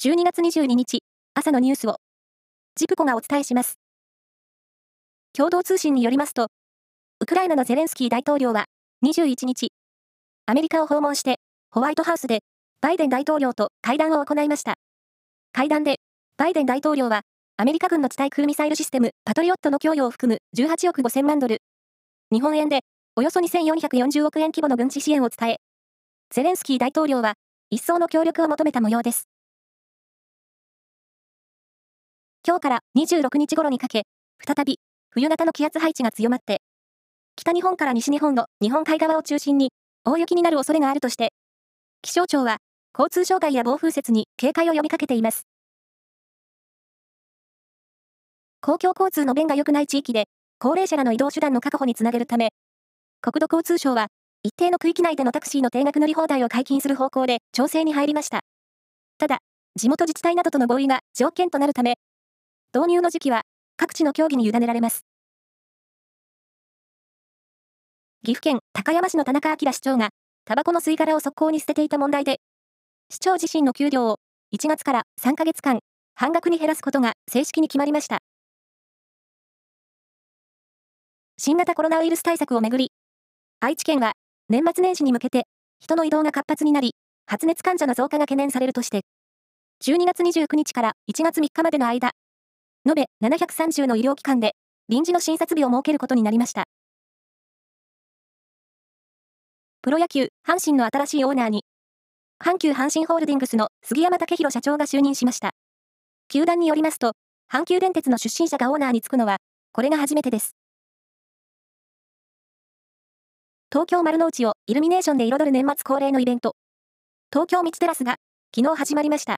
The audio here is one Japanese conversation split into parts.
12月22日、朝のニュースを、ジプコがお伝えします。共同通信によりますと、ウクライナのゼレンスキー大統領は、21日、アメリカを訪問して、ホワイトハウスで、バイデン大統領と会談を行いました。会談で、バイデン大統領は、アメリカ軍の地対空ミサイルシステム、パトリオットの供与を含む18億5000万ドル、日本円で、およそ2440億円規模の軍事支援を伝え、ゼレンスキー大統領は、一層の協力を求めた模様です。今日から26日頃にかけ、再び、冬型の気圧配置が強まって、北日本から西日本の日本海側を中心に、大雪になる恐れがあるとして、気象庁は、交通障害や暴風雪に警戒を呼びかけています。公共交通の便が良くない地域で、高齢者らの移動手段の確保につなげるため、国土交通省は、一定の区域内でのタクシーの定額乗り放題を解禁する方向で調整に入りました。ただ、地元自治体などとの合意が条件となるため、導入の時期は各地の協議に委ねられます。岐阜県高山市の田中明市長が、タバコの吸い殻を側溝に捨てていた問題で、市長自身の給料を1月から3ヶ月間、半額に減らすことが正式に決まりました。新型コロナウイルス対策をめぐり、愛知県は年末年始に向けて人の移動が活発になり、発熱患者の増加が懸念されるとして、12月29日から1月3日までの間、延べ730の医療機関で臨時の診察日を設けることになりました。プロ野球、阪神の新しいオーナーに、阪急阪神ホールディングスの杉山武弘社長が就任しました。球団によりますと、阪急電鉄の出身者がオーナーに就くのは、これが初めてです。東京丸の内をイルミネーションで彩る年末恒例のイベント、東京道テラスが昨日始まりました。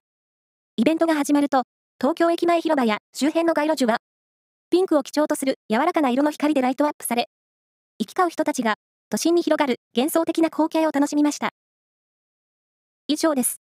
イベントが始まると、東京駅前広場や周辺の街路樹は、ピンクを基調とする柔らかな色の光でライトアップされ、行き交う人たちが都心に広がる幻想的な光景を楽しみました。以上です。